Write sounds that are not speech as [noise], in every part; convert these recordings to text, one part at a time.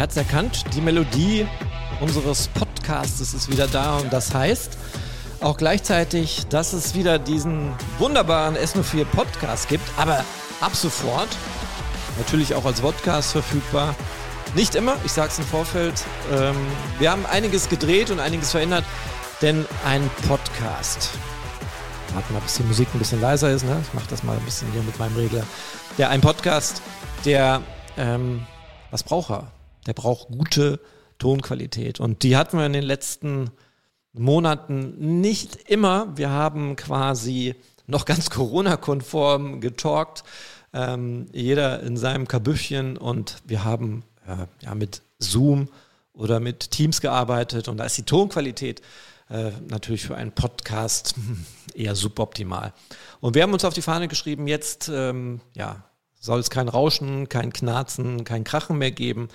Wer hat's erkannt? Die Melodie unseres Podcasts ist wieder da und das heißt auch gleichzeitig, dass es wieder diesen wunderbaren S04 Podcast gibt, aber ab sofort natürlich auch als Podcast verfügbar. Nicht immer, ich sage es im Vorfeld. Ähm, wir haben einiges gedreht und einiges verändert, denn ein Podcast. Warten mal, bis die Musik ein bisschen leiser ist. Ne? Ich mache das mal ein bisschen hier mit meinem Regler. Der ein Podcast, der ähm, was braucht er? Der braucht gute Tonqualität und die hatten wir in den letzten Monaten nicht immer. Wir haben quasi noch ganz Corona-konform getalkt, ähm, jeder in seinem Kabüffchen und wir haben äh, ja mit Zoom oder mit Teams gearbeitet und da ist die Tonqualität äh, natürlich für einen Podcast [laughs] eher suboptimal. Und wir haben uns auf die Fahne geschrieben, jetzt ähm, ja, soll es kein Rauschen, kein Knarzen, kein Krachen mehr geben.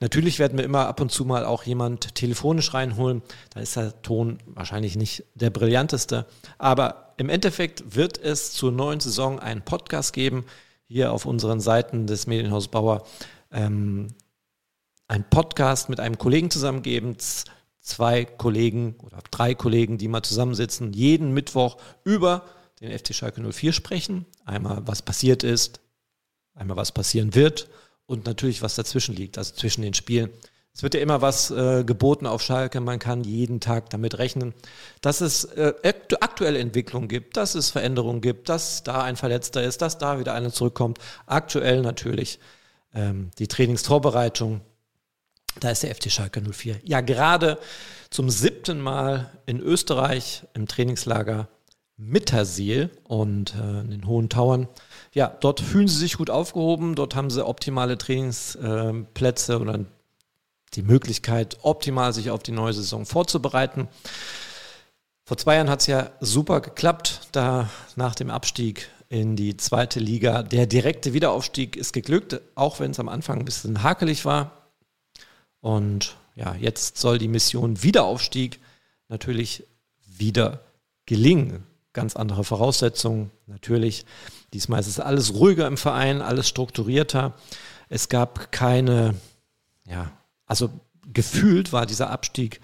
Natürlich werden wir immer ab und zu mal auch jemand telefonisch reinholen. Da ist der Ton wahrscheinlich nicht der brillanteste. Aber im Endeffekt wird es zur neuen Saison einen Podcast geben, hier auf unseren Seiten des Medienhaus Bauer. Ähm, ein Podcast mit einem Kollegen zusammengeben, zwei Kollegen oder drei Kollegen, die mal zusammensitzen, jeden Mittwoch über den FT Schalke 04 sprechen. Einmal, was passiert ist, einmal, was passieren wird und natürlich, was dazwischen liegt, also zwischen den Spielen. Es wird ja immer was äh, geboten auf Schalke. Man kann jeden Tag damit rechnen, dass es äh, aktuelle Entwicklungen gibt, dass es Veränderungen gibt, dass da ein Verletzter ist, dass da wieder einer zurückkommt. Aktuell natürlich ähm, die Trainingsvorbereitung, da ist der FT Schalke 04. Ja, gerade zum siebten Mal in Österreich im Trainingslager Mittersiel und äh, in den Hohen Tauern. Ja, dort fühlen sie sich gut aufgehoben, dort haben sie optimale Trainingsplätze oder die Möglichkeit, optimal sich auf die neue Saison vorzubereiten. Vor zwei Jahren hat es ja super geklappt, da nach dem Abstieg in die zweite Liga. Der direkte Wiederaufstieg ist geglückt, auch wenn es am Anfang ein bisschen hakelig war. Und ja, jetzt soll die Mission Wiederaufstieg natürlich wieder gelingen. Ganz andere Voraussetzungen natürlich. Diesmal ist es alles ruhiger im Verein, alles strukturierter. Es gab keine, ja, also gefühlt war dieser Abstieg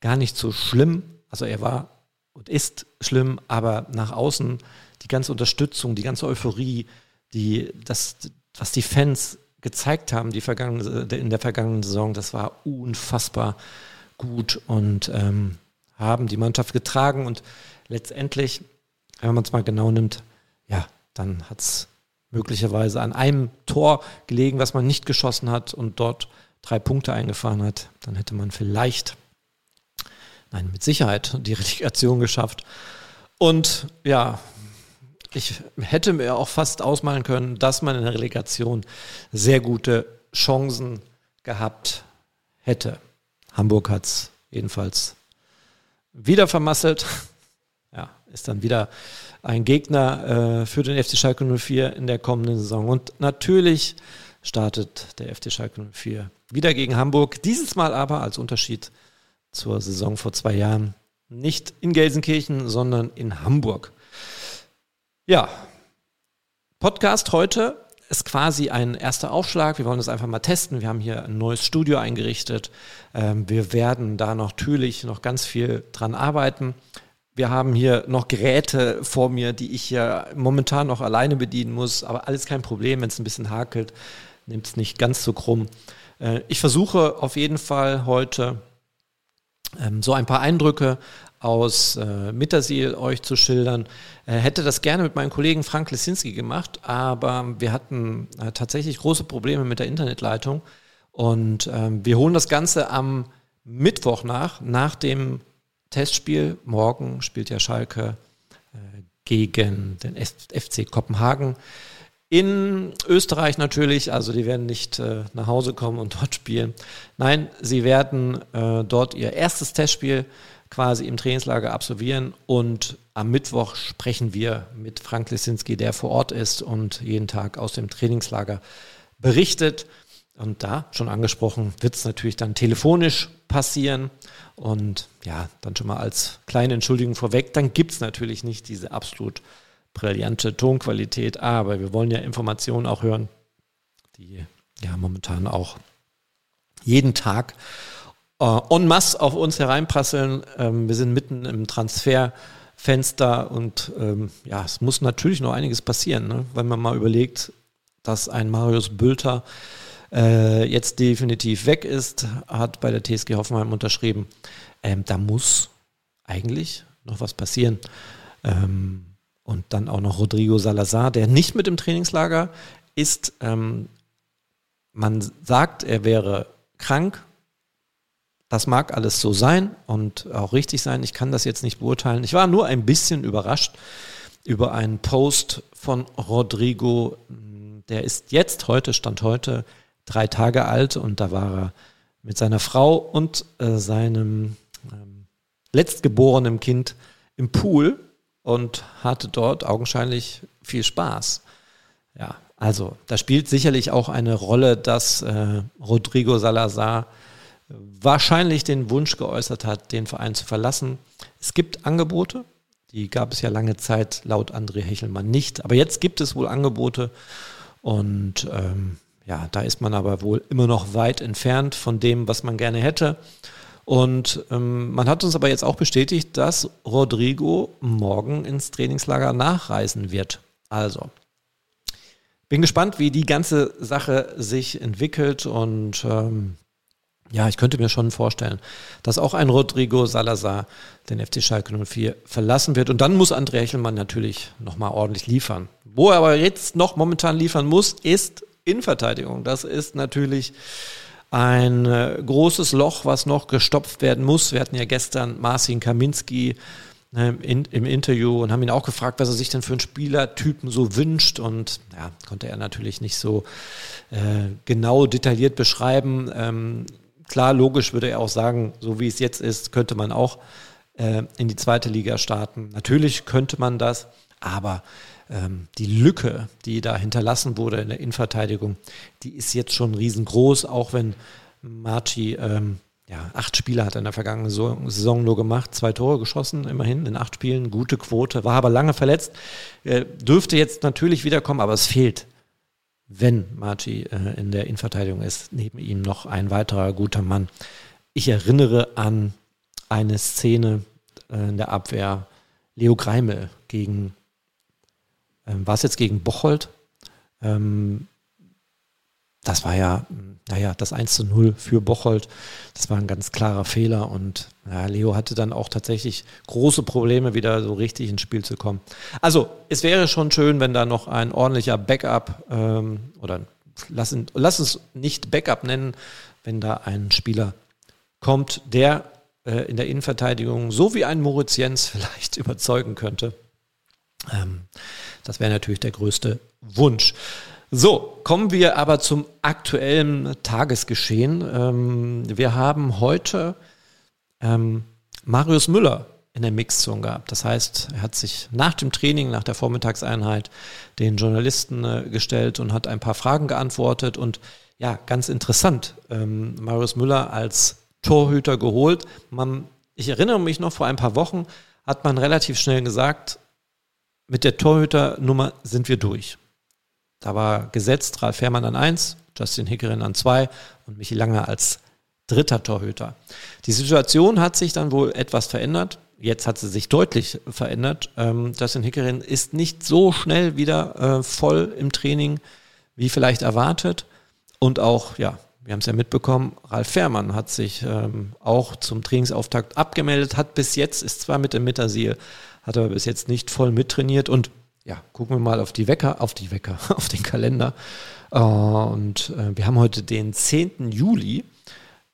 gar nicht so schlimm. Also er war und ist schlimm, aber nach außen die ganze Unterstützung, die ganze Euphorie, die, das, was die Fans gezeigt haben die vergangene, in der vergangenen Saison, das war unfassbar gut und ähm, haben die Mannschaft getragen und letztendlich, wenn man es mal genau nimmt, ja, dann hat es möglicherweise an einem Tor gelegen, was man nicht geschossen hat und dort drei Punkte eingefahren hat, dann hätte man vielleicht, nein, mit Sicherheit die [laughs] Relegation geschafft. Und ja, ich hätte mir auch fast ausmalen können, dass man in der Relegation sehr gute Chancen gehabt hätte. Hamburg hat es jedenfalls wieder vermasselt. Ist dann wieder ein Gegner äh, für den FC Schalke 04 in der kommenden Saison. Und natürlich startet der FC Schalke 04 wieder gegen Hamburg. Dieses Mal aber als Unterschied zur Saison vor zwei Jahren nicht in Gelsenkirchen, sondern in Hamburg. Ja, Podcast heute ist quasi ein erster Aufschlag. Wir wollen das einfach mal testen. Wir haben hier ein neues Studio eingerichtet. Ähm, wir werden da natürlich noch ganz viel dran arbeiten. Wir haben hier noch Geräte vor mir, die ich ja momentan noch alleine bedienen muss, aber alles kein Problem, wenn es ein bisschen hakelt, nimmt es nicht ganz so krumm. Äh, ich versuche auf jeden Fall heute ähm, so ein paar Eindrücke aus äh, Mittersiel euch zu schildern. Äh, hätte das gerne mit meinem Kollegen Frank Lesinski gemacht, aber wir hatten äh, tatsächlich große Probleme mit der Internetleitung. Und ähm, wir holen das Ganze am Mittwoch nach, nach dem Testspiel. Morgen spielt ja Schalke äh, gegen den F FC Kopenhagen. In Österreich natürlich, also die werden nicht äh, nach Hause kommen und dort spielen. Nein, sie werden äh, dort ihr erstes Testspiel quasi im Trainingslager absolvieren und am Mittwoch sprechen wir mit Frank Lesinski, der vor Ort ist und jeden Tag aus dem Trainingslager berichtet. Und da, schon angesprochen, wird es natürlich dann telefonisch passieren. Und ja, dann schon mal als kleine Entschuldigung vorweg, dann gibt es natürlich nicht diese absolut brillante Tonqualität, aber wir wollen ja Informationen auch hören, die ja momentan auch jeden Tag äh, en masse auf uns hereinprasseln. Ähm, wir sind mitten im Transferfenster und ähm, ja, es muss natürlich noch einiges passieren, ne? wenn man mal überlegt, dass ein Marius Bülter äh, jetzt definitiv weg ist, hat bei der TSG Hoffenheim unterschrieben. Ähm, da muss eigentlich noch was passieren. Ähm, und dann auch noch Rodrigo Salazar, der nicht mit im Trainingslager ist. Ähm, man sagt, er wäre krank, das mag alles so sein und auch richtig sein. Ich kann das jetzt nicht beurteilen. Ich war nur ein bisschen überrascht über einen Post von Rodrigo. Der ist jetzt, heute, stand heute, drei Tage alt und da war er mit seiner Frau und äh, seinem ähm, letztgeborenen Kind im Pool und hatte dort augenscheinlich viel Spaß. Ja, also da spielt sicherlich auch eine Rolle, dass äh, Rodrigo Salazar wahrscheinlich den Wunsch geäußert hat, den Verein zu verlassen. Es gibt Angebote, die gab es ja lange Zeit laut André Hechelmann nicht, aber jetzt gibt es wohl Angebote und ähm, ja, da ist man aber wohl immer noch weit entfernt von dem, was man gerne hätte. Und ähm, man hat uns aber jetzt auch bestätigt, dass Rodrigo morgen ins Trainingslager nachreisen wird. Also, bin gespannt, wie die ganze Sache sich entwickelt und ähm, ja, ich könnte mir schon vorstellen, dass auch ein Rodrigo Salazar den FC Schalke 04 verlassen wird. Und dann muss André Hechelmann natürlich nochmal ordentlich liefern. Wo er aber jetzt noch momentan liefern muss, ist Innenverteidigung. Das ist natürlich ein äh, großes Loch, was noch gestopft werden muss. Wir hatten ja gestern Marcin Kaminski äh, in, im Interview und haben ihn auch gefragt, was er sich denn für einen Spielertypen so wünscht. Und ja, konnte er natürlich nicht so äh, genau detailliert beschreiben. Ähm, Klar, logisch würde er auch sagen, so wie es jetzt ist, könnte man auch äh, in die zweite Liga starten. Natürlich könnte man das, aber ähm, die Lücke, die da hinterlassen wurde in der Innenverteidigung, die ist jetzt schon riesengroß, auch wenn Marci ähm, ja, acht Spiele hat er in der vergangenen Saison nur gemacht, zwei Tore geschossen, immerhin in acht Spielen, gute Quote, war aber lange verletzt, äh, dürfte jetzt natürlich wiederkommen, aber es fehlt wenn Marci äh, in der Innenverteidigung ist, neben ihm noch ein weiterer guter Mann. Ich erinnere an eine Szene äh, in der Abwehr, Leo Greimel gegen, ähm, war es jetzt gegen Bocholt? Ähm, das war ja, naja, das 1 zu 0 für Bocholt. Das war ein ganz klarer Fehler und ja, Leo hatte dann auch tatsächlich große Probleme, wieder so richtig ins Spiel zu kommen. Also, es wäre schon schön, wenn da noch ein ordentlicher Backup ähm, oder lass, lass uns nicht Backup nennen, wenn da ein Spieler kommt, der äh, in der Innenverteidigung so wie ein Moritz Jens [laughs] vielleicht überzeugen könnte. Ähm, das wäre natürlich der größte Wunsch. So, kommen wir aber zum aktuellen Tagesgeschehen. Ähm, wir haben heute ähm, Marius Müller in der Mixzone gehabt. Das heißt, er hat sich nach dem Training, nach der Vormittagseinheit den Journalisten äh, gestellt und hat ein paar Fragen geantwortet. Und ja, ganz interessant, ähm, Marius Müller als Torhüter geholt. Man, ich erinnere mich noch, vor ein paar Wochen hat man relativ schnell gesagt, mit der Torhüternummer sind wir durch. Da war gesetzt Ralf Fährmann an 1, Justin Hickerin an 2 und Michi Langer als dritter Torhüter. Die Situation hat sich dann wohl etwas verändert. Jetzt hat sie sich deutlich verändert. Ähm, Justin Hickerin ist nicht so schnell wieder äh, voll im Training, wie vielleicht erwartet. Und auch, ja, wir haben es ja mitbekommen, Ralf Fährmann hat sich ähm, auch zum Trainingsauftakt abgemeldet, hat bis jetzt, ist zwar mit dem Mittersil, hat aber bis jetzt nicht voll mittrainiert und ja, gucken wir mal auf die Wecker, auf die Wecker, [laughs] auf den Kalender. Äh, und äh, wir haben heute den 10. Juli.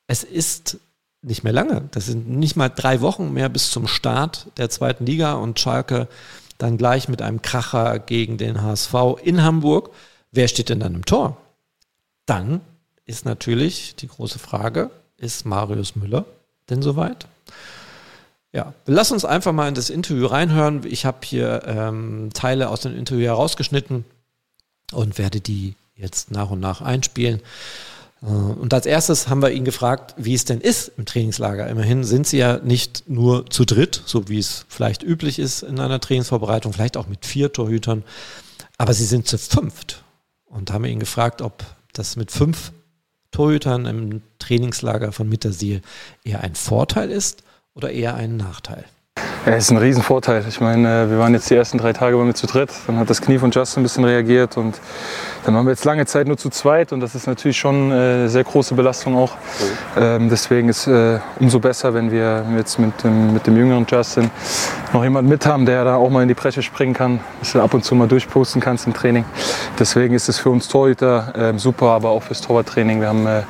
Es ist nicht mehr lange. Das sind nicht mal drei Wochen mehr bis zum Start der zweiten Liga und Schalke dann gleich mit einem Kracher gegen den HSV in Hamburg. Wer steht denn dann im Tor? Dann ist natürlich die große Frage, ist Marius Müller denn soweit? Ja, lass uns einfach mal in das Interview reinhören. Ich habe hier ähm, Teile aus dem Interview herausgeschnitten und werde die jetzt nach und nach einspielen. Äh, und als erstes haben wir ihn gefragt, wie es denn ist im Trainingslager. Immerhin sind sie ja nicht nur zu dritt, so wie es vielleicht üblich ist in einer Trainingsvorbereitung, vielleicht auch mit vier Torhütern, aber sie sind zu fünft. Und haben ihn gefragt, ob das mit fünf Torhütern im Trainingslager von Mittersiel eher ein Vorteil ist oder eher ein Nachteil? Ja, es ist ein Riesenvorteil. Ich meine, äh, wir waren jetzt die ersten drei Tage bei mir zu dritt. Dann hat das Knie von Justin ein bisschen reagiert und dann waren wir jetzt lange Zeit nur zu zweit und das ist natürlich schon eine äh, sehr große Belastung auch. Ähm, deswegen ist äh, umso besser, wenn wir jetzt mit dem, mit dem jüngeren Justin noch jemanden mit haben, der da auch mal in die Bresche springen kann, dass du ab und zu mal durchposten kannst im Training. Deswegen ist es für uns Torhüter äh, super, aber auch fürs Torwarttraining. Wir haben äh,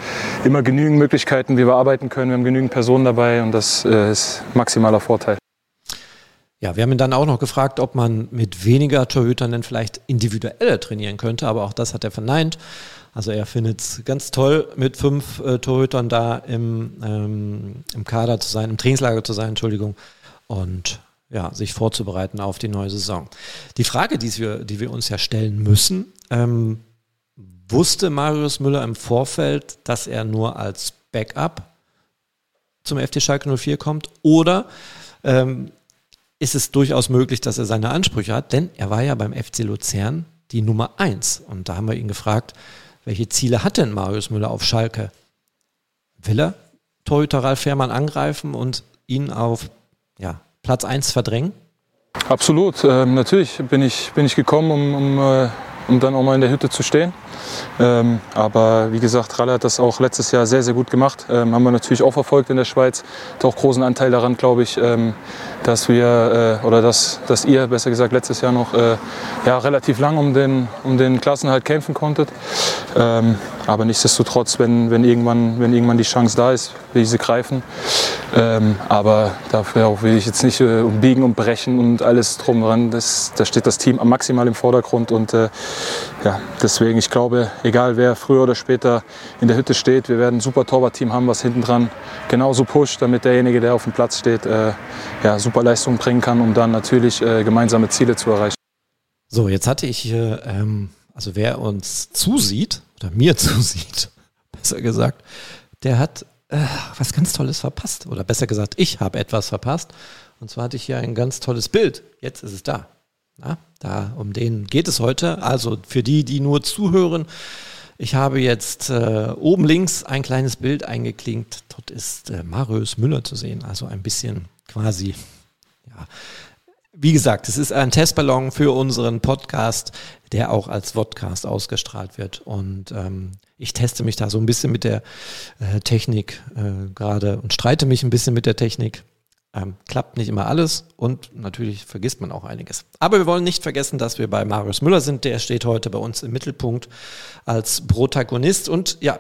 immer genügend Möglichkeiten, wie wir arbeiten können. Wir haben genügend Personen dabei und das äh, ist maximaler Vorteil. Ja, wir haben ihn dann auch noch gefragt, ob man mit weniger Torhütern denn vielleicht individueller trainieren könnte, aber auch das hat er verneint. Also er findet es ganz toll, mit fünf äh, Torhütern da im, ähm, im Kader zu sein, im Trainingslager zu sein, Entschuldigung, und ja, sich vorzubereiten auf die neue Saison. Die Frage, die wir, die wir uns ja stellen müssen, ähm, wusste Marius Müller im Vorfeld, dass er nur als Backup zum FT Schalke 04 kommt oder ähm, ist es durchaus möglich, dass er seine Ansprüche hat, denn er war ja beim FC Luzern die Nummer eins. Und da haben wir ihn gefragt, welche Ziele hat denn Marius Müller auf Schalke? Will er Torhüter Ralf Fährmann angreifen und ihn auf ja, Platz eins verdrängen? Absolut. Ähm, natürlich bin ich, bin ich gekommen, um, um, äh, um dann auch mal in der Hütte zu stehen. Ähm, aber wie gesagt, Ralle hat das auch letztes Jahr sehr, sehr gut gemacht. Ähm, haben wir natürlich auch verfolgt in der Schweiz. Hat auch großen Anteil daran, glaube ich, ähm, dass wir, äh, oder dass, dass ihr, besser gesagt, letztes Jahr noch äh, ja, relativ lang um den, um den Klassenhalt kämpfen konntet. Ähm, aber nichtsdestotrotz, wenn, wenn, irgendwann, wenn irgendwann die Chance da ist, will ich sie greifen. Ähm, aber dafür will ich jetzt nicht äh, biegen und brechen und alles drum dran. Das, da steht das Team maximal im Vordergrund. Und äh, ja, deswegen, ich glaube, egal wer früher oder später in der Hütte steht, wir werden ein super Torwartteam haben, was hinten dran genauso pusht, damit derjenige, der auf dem Platz steht, äh, ja, super Leistungen bringen kann, um dann natürlich äh, gemeinsame Ziele zu erreichen. So, jetzt hatte ich hier, ähm, also wer uns zusieht, oder mir [laughs] zusieht, besser gesagt, der hat äh, was ganz Tolles verpasst. Oder besser gesagt, ich habe etwas verpasst. Und zwar hatte ich hier ein ganz tolles Bild. Jetzt ist es da. Na, da um den geht es heute. Also für die, die nur zuhören, ich habe jetzt äh, oben links ein kleines Bild eingeklinkt. Dort ist äh, Marius Müller zu sehen. Also ein bisschen quasi, ja, wie gesagt, es ist ein Testballon für unseren Podcast, der auch als Vodcast ausgestrahlt wird. Und ähm, ich teste mich da so ein bisschen mit der äh, Technik äh, gerade und streite mich ein bisschen mit der Technik. Ähm, klappt nicht immer alles und natürlich vergisst man auch einiges. Aber wir wollen nicht vergessen, dass wir bei Marius Müller sind. Der steht heute bei uns im Mittelpunkt als Protagonist und ja,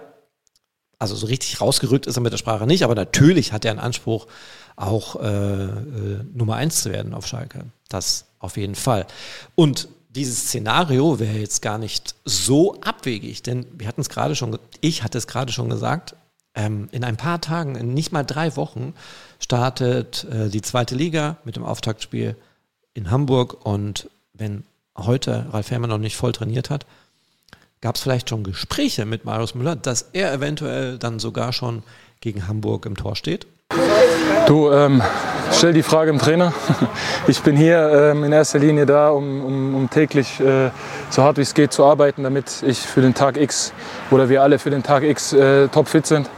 also so richtig rausgerückt ist er mit der Sprache nicht, aber natürlich hat er einen Anspruch, auch äh, äh, Nummer eins zu werden auf Schalke. Das auf jeden Fall. Und dieses Szenario wäre jetzt gar nicht so abwegig, denn wir hatten es gerade schon, ich hatte es gerade schon gesagt, ähm, in ein paar Tagen, in nicht mal drei Wochen, startet äh, die zweite Liga mit dem Auftaktspiel in Hamburg und wenn heute Ralf Herrmann noch nicht voll trainiert hat, gab es vielleicht schon Gespräche mit Marius Müller, dass er eventuell dann sogar schon gegen Hamburg im Tor steht? Du, ähm, stell die Frage im Trainer. [laughs] Ich bin hier ähm, in erster Linie da, um, um, um täglich äh, so hart wie es geht zu arbeiten, damit ich für den Tag X oder wir alle für den Tag X äh, topfit sind.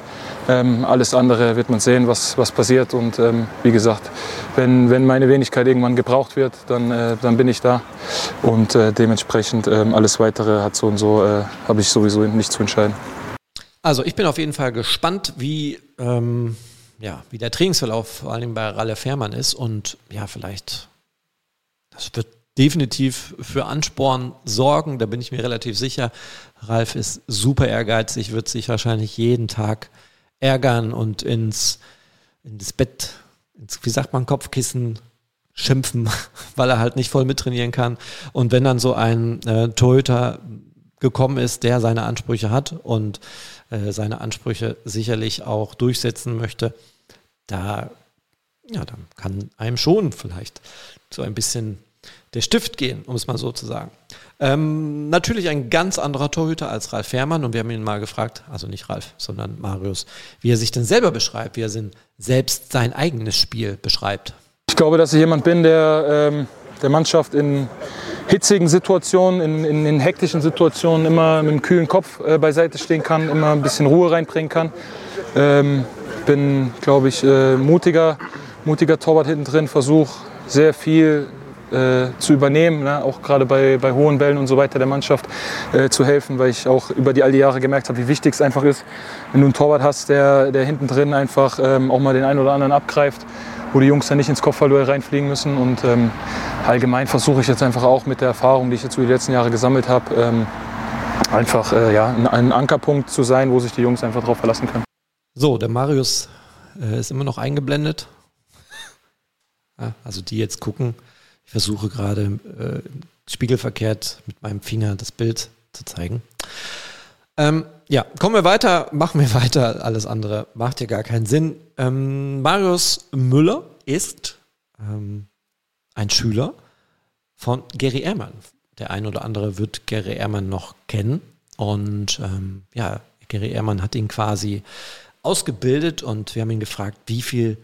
Ähm, alles andere wird man sehen, was, was passiert. Und ähm, wie gesagt, wenn, wenn meine Wenigkeit irgendwann gebraucht wird, dann, äh, dann bin ich da. Und äh, dementsprechend ähm, alles Weitere hat so und so, äh, habe ich sowieso nicht zu entscheiden. Also ich bin auf jeden Fall gespannt, wie, ähm, ja, wie der Trainingsverlauf vor allem bei Ralle Fährmann ist. Und ja, vielleicht, das wird definitiv für Ansporn sorgen, da bin ich mir relativ sicher. Ralf ist super ehrgeizig, wird sich wahrscheinlich jeden Tag ärgern und ins, ins Bett, ins, wie sagt man, Kopfkissen schimpfen, [laughs] weil er halt nicht voll mittrainieren kann. Und wenn dann so ein äh, Torhüter gekommen ist, der seine Ansprüche hat und äh, seine Ansprüche sicherlich auch durchsetzen möchte, da, ja, dann kann einem schon vielleicht so ein bisschen der Stift gehen, um es mal so zu sagen. Ähm, natürlich ein ganz anderer Torhüter als Ralf Fährmann und wir haben ihn mal gefragt, also nicht Ralf, sondern Marius, wie er sich denn selber beschreibt, wie er selbst sein eigenes Spiel beschreibt. Ich glaube, dass ich jemand bin, der, ähm, der Mannschaft in hitzigen Situationen, in, in, in hektischen Situationen immer mit einem kühlen Kopf äh, beiseite stehen kann, immer ein bisschen Ruhe reinbringen kann. Ähm, bin, glaube ich, äh, mutiger, mutiger Torwart hinten drin, versuche sehr viel äh, zu übernehmen, ne? auch gerade bei, bei hohen Bällen und so weiter der Mannschaft äh, zu helfen, weil ich auch über die all die Jahre gemerkt habe, wie wichtig es einfach ist, wenn du einen Torwart hast, der, der hinten drin einfach ähm, auch mal den einen oder anderen abgreift, wo die Jungs dann nicht ins Kopfballduell reinfliegen müssen. Und ähm, allgemein versuche ich jetzt einfach auch mit der Erfahrung, die ich jetzt über die letzten Jahre gesammelt habe, ähm, einfach äh, ja, ein Ankerpunkt zu sein, wo sich die Jungs einfach darauf verlassen können. So, der Marius äh, ist immer noch eingeblendet. also die jetzt gucken, ich versuche gerade äh, spiegelverkehrt mit meinem Finger das Bild zu zeigen. Ähm, ja, kommen wir weiter, machen wir [laughs] weiter. Alles andere macht hier gar keinen Sinn. Ähm, Marius Müller ist ähm, ein Schüler von Gary Ehrmann. Der ein oder andere wird Gary Ehrmann noch kennen. Und ähm, ja, Gary Ehrmann hat ihn quasi ausgebildet und wir haben ihn gefragt, wie viel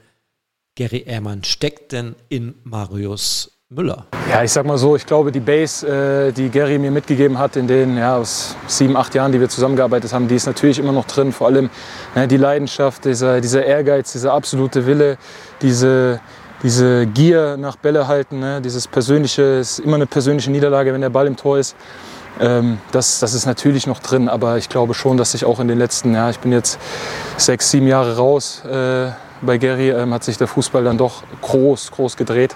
Gary Ehrmann steckt denn in Marius Müller? Ja, ich sag mal so, ich glaube, die Base, äh, die Gary mir mitgegeben hat in den ja, aus sieben, acht Jahren, die wir zusammengearbeitet haben, die ist natürlich immer noch drin. Vor allem ne, die Leidenschaft, dieser, dieser Ehrgeiz, dieser absolute Wille, diese, diese Gier nach Bälle halten, ne, dieses persönliche, ist immer eine persönliche Niederlage, wenn der Ball im Tor ist. Ähm, das, das ist natürlich noch drin, aber ich glaube schon, dass ich auch in den letzten, ja, ich bin jetzt sechs, sieben Jahre raus, äh, bei Gary ähm, hat sich der Fußball dann doch groß, groß gedreht.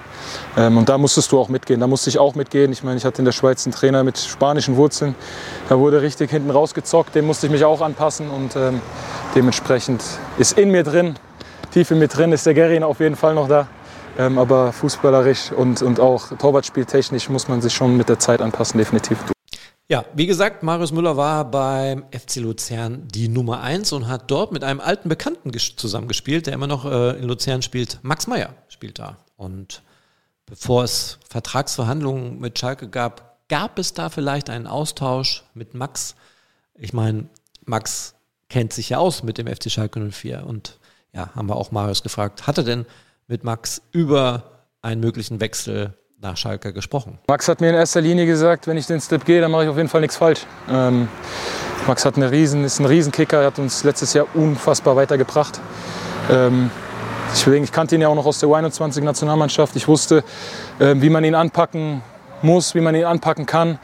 Ähm, und da musstest du auch mitgehen. Da musste ich auch mitgehen. Ich meine, ich hatte in der Schweiz einen Trainer mit spanischen Wurzeln. Da wurde richtig hinten rausgezockt. Dem musste ich mich auch anpassen. Und ähm, dementsprechend ist in mir drin, tief in mir drin, ist der Gary auf jeden Fall noch da. Ähm, aber fußballerisch und, und auch Torwartspieltechnisch muss man sich schon mit der Zeit anpassen, definitiv. Ja, wie gesagt, Marius Müller war beim FC Luzern die Nummer 1 und hat dort mit einem alten Bekannten zusammengespielt, der immer noch äh, in Luzern spielt. Max Meyer spielt da. Und bevor es Vertragsverhandlungen mit Schalke gab, gab es da vielleicht einen Austausch mit Max. Ich meine, Max kennt sich ja aus mit dem FC Schalke 04 und ja, haben wir auch Marius gefragt, hat er denn mit Max über einen möglichen Wechsel nach Schalke gesprochen? Max hat mir in erster Linie gesagt, wenn ich den Step gehe, dann mache ich auf jeden Fall nichts falsch. Ähm, Max hat eine riesen, ist ein Riesenkicker, hat uns letztes Jahr unfassbar weitergebracht. Ähm, deswegen, ich kannte ihn ja auch noch aus der U21-Nationalmannschaft. Ich wusste, äh, wie man ihn anpacken muss, wie man ihn anpacken kann,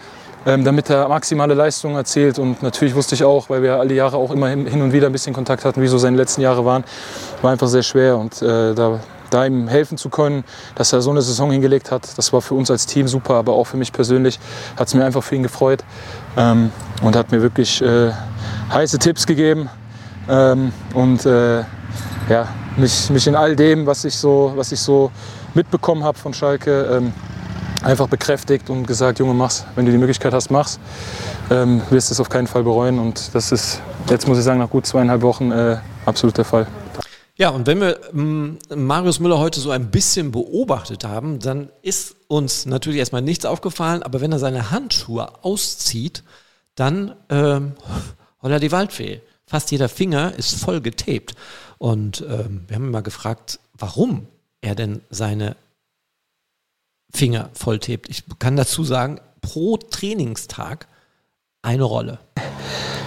ähm, damit er maximale Leistungen erzielt. Und natürlich wusste ich auch, weil wir alle Jahre auch immer hin und wieder ein bisschen Kontakt hatten, wie so seine letzten Jahre waren, war einfach sehr schwer. Und äh, da da ihm helfen zu können, dass er so eine Saison hingelegt hat. Das war für uns als Team super, aber auch für mich persönlich hat es mir einfach für ihn gefreut ähm, und hat mir wirklich äh, heiße Tipps gegeben ähm, und äh, ja, mich, mich in all dem, was ich so, was ich so mitbekommen habe von Schalke, ähm, einfach bekräftigt und gesagt, Junge, mach's. Wenn du die Möglichkeit hast, mach's. Ähm, wirst es auf keinen Fall bereuen. Und das ist, jetzt muss ich sagen, nach gut zweieinhalb Wochen äh, absolut der Fall. Ja, und wenn wir ähm, Marius Müller heute so ein bisschen beobachtet haben, dann ist uns natürlich erstmal nichts aufgefallen, aber wenn er seine Handschuhe auszieht, dann ähm, holla die Waldfee. Fast jeder Finger ist voll getaped. Und ähm, wir haben ihn mal gefragt, warum er denn seine Finger voll taped. Ich kann dazu sagen, pro Trainingstag eine Rolle.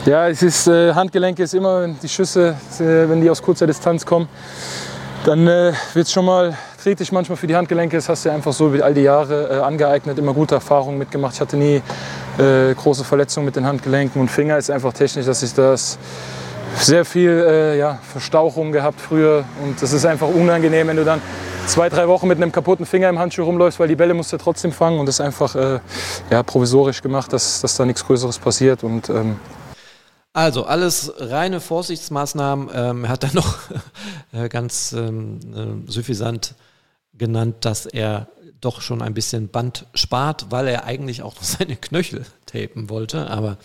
Ja, es ist, äh, Handgelenke ist immer, wenn die Schüsse, äh, wenn die aus kurzer Distanz kommen, dann äh, wird es schon mal kritisch manchmal für die Handgelenke. Das hast du ja einfach so über all die Jahre äh, angeeignet, immer gute Erfahrungen mitgemacht. Ich hatte nie äh, große Verletzungen mit den Handgelenken und Finger ist einfach technisch, dass ich das sehr viel äh, ja, Verstauchung gehabt früher und das ist einfach unangenehm, wenn du dann zwei, drei Wochen mit einem kaputten Finger im Handschuh rumläufst, weil die Bälle musst du trotzdem fangen und das ist einfach äh, ja, provisorisch gemacht, dass, dass da nichts Größeres passiert und ähm, also alles reine Vorsichtsmaßnahmen. Ähm, er hat dann noch [laughs] äh, ganz ähm, äh, suffisant genannt, dass er doch schon ein bisschen Band spart, weil er eigentlich auch [laughs] seine Knöchel tapen wollte, aber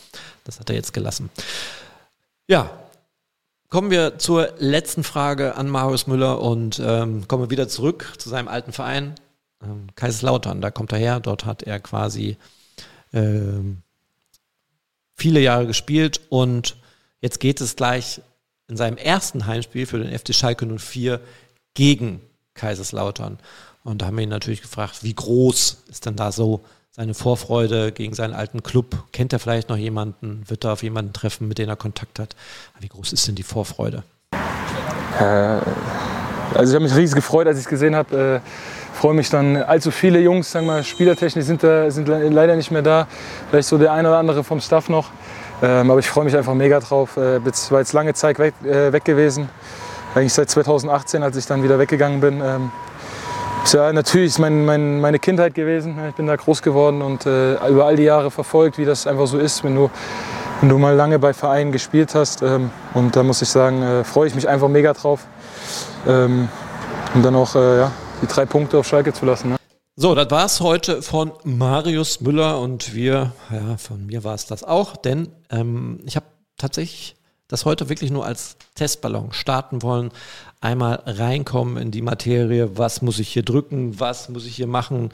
das hat er jetzt gelassen. Ja, kommen wir zur letzten Frage an Marius Müller und ähm, kommen wir wieder zurück zu seinem alten Verein, ähm, Kaiserslautern. Da kommt er her, dort hat er quasi ähm, viele Jahre gespielt und jetzt geht es gleich in seinem ersten Heimspiel für den FC Schalke 04 gegen Kaiserslautern. Und da haben wir ihn natürlich gefragt, wie groß ist denn da so seine Vorfreude gegen seinen alten Club? Kennt er vielleicht noch jemanden? Wird er auf jemanden treffen, mit dem er Kontakt hat? Wie groß ist denn die Vorfreude? Äh, also ich habe mich riesig gefreut, als ich es gesehen habe. Äh, freue mich dann, allzu viele Jungs, sagen wir, spielertechnisch sind, da, sind leider nicht mehr da. Vielleicht so der eine oder andere vom Staff noch. Ähm, aber ich freue mich einfach mega drauf. Äh, war jetzt lange Zeit weg, äh, weg gewesen. Eigentlich seit 2018, als ich dann wieder weggegangen bin. Ähm, ja, natürlich ist mein, mein, meine Kindheit gewesen. Ich bin da groß geworden und äh, über all die Jahre verfolgt, wie das einfach so ist, wenn du, wenn du mal lange bei Vereinen gespielt hast. Ähm, und da muss ich sagen, äh, freue ich mich einfach mega drauf. Ähm, und dann auch äh, ja, die drei Punkte auf Schalke zu lassen. Ne? So, das war es heute von Marius Müller und wir, ja, von mir war es das auch, denn ähm, ich habe tatsächlich das heute wirklich nur als Testballon starten wollen. Einmal reinkommen in die Materie, was muss ich hier drücken, was muss ich hier machen,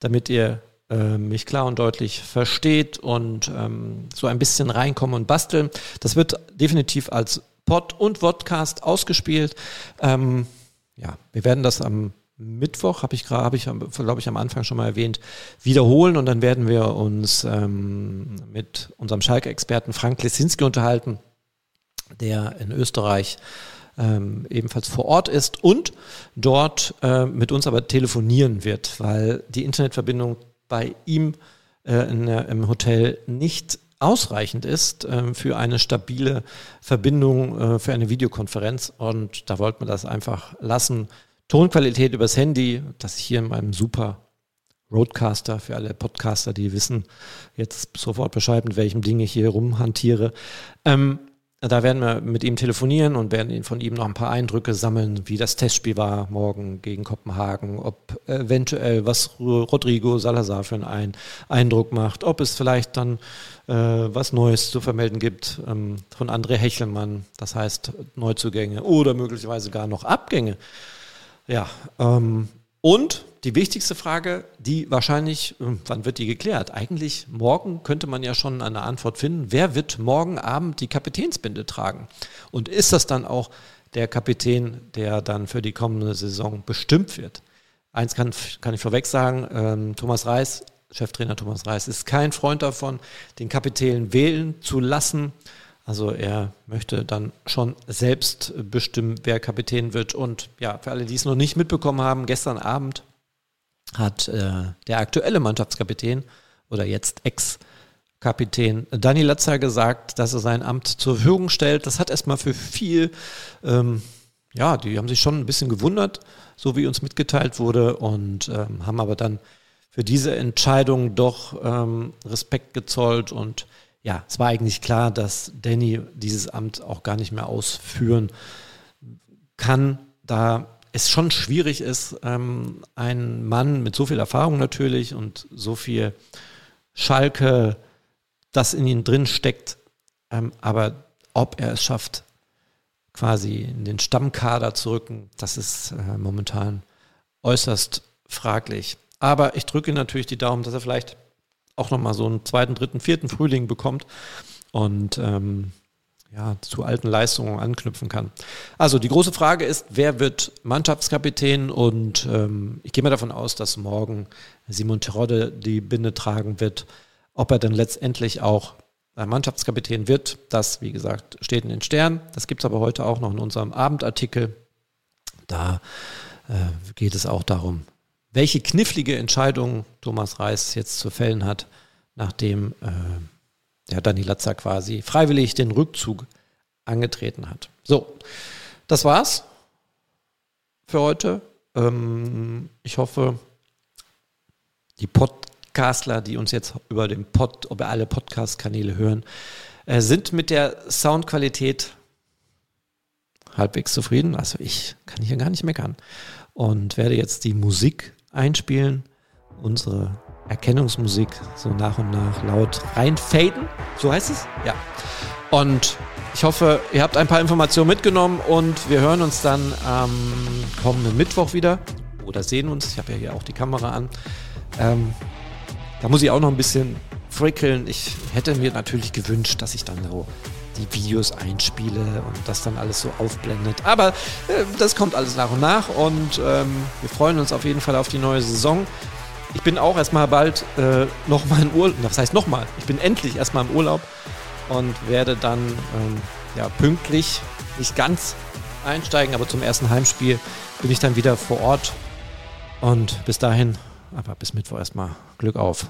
damit ihr äh, mich klar und deutlich versteht und ähm, so ein bisschen reinkommen und basteln. Das wird definitiv als Pod und Vodcast ausgespielt. Ähm, ja, wir werden das am Mittwoch, habe ich gerade, habe ich, glaube ich, am Anfang schon mal erwähnt, wiederholen und dann werden wir uns ähm, mit unserem Schalke-Experten Frank Lesinski unterhalten der in Österreich ähm, ebenfalls vor Ort ist und dort äh, mit uns aber telefonieren wird, weil die Internetverbindung bei ihm äh, in, im Hotel nicht ausreichend ist äh, für eine stabile Verbindung, äh, für eine Videokonferenz. Und da wollten wir das einfach lassen. Tonqualität übers Handy, das ich hier in meinem super Roadcaster für alle Podcaster, die wissen jetzt sofort Bescheid, mit welchem Ding ich hier rumhantiere. Ähm, da werden wir mit ihm telefonieren und werden von ihm noch ein paar Eindrücke sammeln, wie das Testspiel war morgen gegen Kopenhagen, ob eventuell was Rodrigo Salazar für einen Eindruck macht, ob es vielleicht dann äh, was Neues zu vermelden gibt ähm, von André Hechelmann, das heißt Neuzugänge oder möglicherweise gar noch Abgänge. Ja, ähm, und die wichtigste Frage, die wahrscheinlich, hm, wann wird die geklärt? Eigentlich morgen könnte man ja schon eine Antwort finden. Wer wird morgen Abend die Kapitänsbinde tragen? Und ist das dann auch der Kapitän, der dann für die kommende Saison bestimmt wird? Eins kann, kann ich vorweg sagen, ähm, Thomas Reis, Cheftrainer Thomas Reis, ist kein Freund davon, den Kapitän wählen zu lassen. Also er möchte dann schon selbst bestimmen, wer Kapitän wird. Und ja, für alle, die es noch nicht mitbekommen haben, gestern Abend hat äh, der aktuelle Mannschaftskapitän oder jetzt Ex-Kapitän Dani Latzer gesagt, dass er sein Amt zur Verfügung stellt. Das hat erstmal für viel, ähm, ja, die haben sich schon ein bisschen gewundert, so wie uns mitgeteilt wurde und ähm, haben aber dann für diese Entscheidung doch ähm, Respekt gezollt und ja, es war eigentlich klar, dass Danny dieses Amt auch gar nicht mehr ausführen kann, da es schon schwierig ist, ähm, ein Mann mit so viel Erfahrung natürlich und so viel Schalke, das in ihm drin steckt, ähm, aber ob er es schafft, quasi in den Stammkader zu rücken, das ist äh, momentan äußerst fraglich. Aber ich drücke natürlich die Daumen, dass er vielleicht auch nochmal so einen zweiten, dritten, vierten Frühling bekommt und ähm, ja, zu alten Leistungen anknüpfen kann. Also die große Frage ist, wer wird Mannschaftskapitän? Und ähm, ich gehe mal davon aus, dass morgen Simon Terodde die Binde tragen wird. Ob er dann letztendlich auch Mannschaftskapitän wird, das, wie gesagt, steht in den Sternen. Das gibt es aber heute auch noch in unserem Abendartikel. Da äh, geht es auch darum, welche knifflige Entscheidung Thomas Reis jetzt zu fällen hat, nachdem äh, der Dani Latzer quasi freiwillig den Rückzug angetreten hat. So, das war's für heute. Ähm, ich hoffe, die Podcastler, die uns jetzt über den Pod, über alle Podcast-Kanäle hören, äh, sind mit der Soundqualität halbwegs zufrieden. Also ich kann hier gar nicht meckern und werde jetzt die Musik einspielen, unsere Erkennungsmusik so nach und nach laut reinfaden. So heißt es? Ja. Und ich hoffe, ihr habt ein paar Informationen mitgenommen und wir hören uns dann am kommenden Mittwoch wieder oder sehen uns. Ich habe ja hier auch die Kamera an. Ähm, da muss ich auch noch ein bisschen frickeln. Ich hätte mir natürlich gewünscht, dass ich dann so die Videos einspiele und das dann alles so aufblendet. Aber äh, das kommt alles nach und nach und ähm, wir freuen uns auf jeden Fall auf die neue Saison. Ich bin auch erstmal bald äh, nochmal in Urlaub. Das heißt nochmal, ich bin endlich erstmal im Urlaub und werde dann ähm, ja, pünktlich, nicht ganz einsteigen, aber zum ersten Heimspiel bin ich dann wieder vor Ort. Und bis dahin, aber bis Mittwoch erstmal Glück auf.